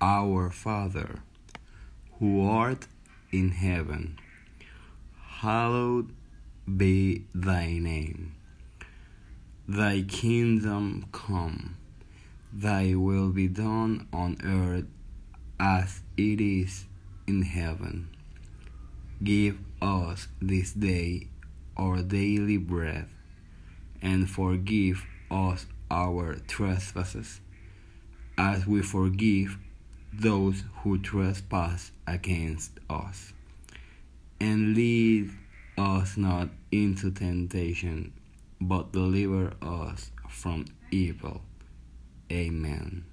Our Father, who art in heaven, hallowed be thy name. Thy kingdom come, thy will be done on earth as it is in heaven. Give us this day our daily bread, and forgive us our trespasses, as we forgive those who trespass against us. And lead us not into temptation, but deliver us from evil. Amen.